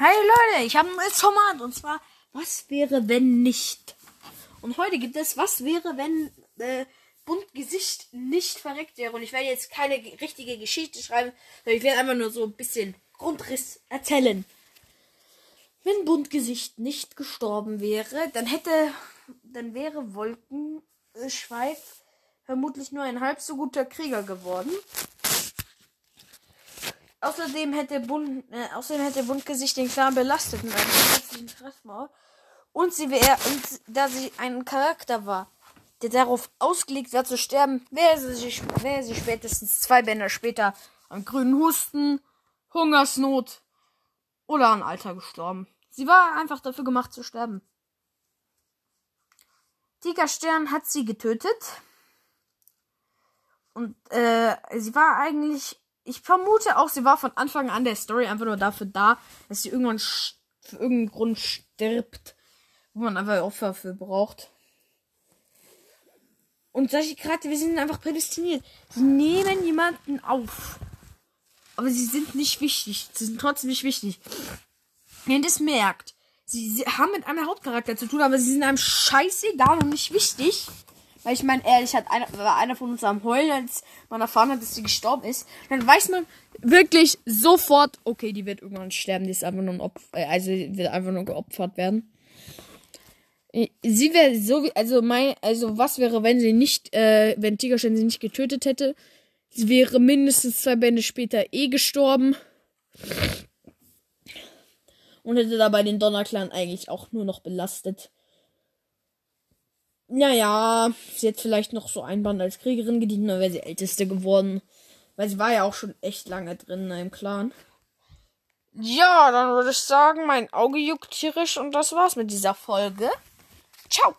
Hi Leute, ich habe ein neues Format und zwar, was wäre wenn nicht? Und heute gibt es, was wäre wenn äh, Buntgesicht nicht verreckt wäre? Und ich werde jetzt keine richtige Geschichte schreiben, sondern ich werde einfach nur so ein bisschen Grundriss erzählen. Wenn Buntgesicht nicht gestorben wäre, dann hätte, dann wäre Wolkenschweif vermutlich nur ein halb so guter Krieger geworden. Außerdem hätte Bund, äh, außerdem hätte Buntgesicht den Clan belastet mit einem zusätzlichen Treffmaul. Und sie wäre, und da sie ein Charakter war, der darauf ausgelegt war zu sterben, wäre sie, wäre sie spätestens zwei Bänder später an grünen Husten, Hungersnot oder an Alter gestorben. Sie war einfach dafür gemacht zu sterben. Tigerstern hat sie getötet. Und äh, sie war eigentlich ich vermute auch, sie war von Anfang an der Story einfach nur dafür da, dass sie irgendwann für irgendeinen Grund stirbt, wo man einfach Opfer für braucht. Und solche Charaktere, wir sind einfach prädestiniert. Sie nehmen jemanden auf. Aber sie sind nicht wichtig. Sie sind trotzdem nicht wichtig. Wenn das merkt, sie, sie haben mit einem Hauptcharakter zu tun, aber sie sind einem scheißegal und nicht wichtig. Weil ich meine, ehrlich, hat einer, war einer von uns am Heulen, als man erfahren hat, dass sie gestorben ist. Dann weiß man wirklich sofort, okay, die wird irgendwann sterben, die ist einfach nur ein Opfer, äh, also wird einfach nur geopfert werden. Äh, sie wäre so also mein, also was wäre, wenn sie nicht, äh, wenn Tigerstein sie nicht getötet hätte? Sie wäre mindestens zwei Bände später eh gestorben. Und hätte dabei den Donnerclan eigentlich auch nur noch belastet. Naja, sie hat vielleicht noch so ein Band als Kriegerin gedient, dann wäre sie älteste geworden. Weil sie war ja auch schon echt lange drin in einem Clan. Ja, dann würde ich sagen, mein Auge juckt tierisch und das war's mit dieser Folge. Ciao!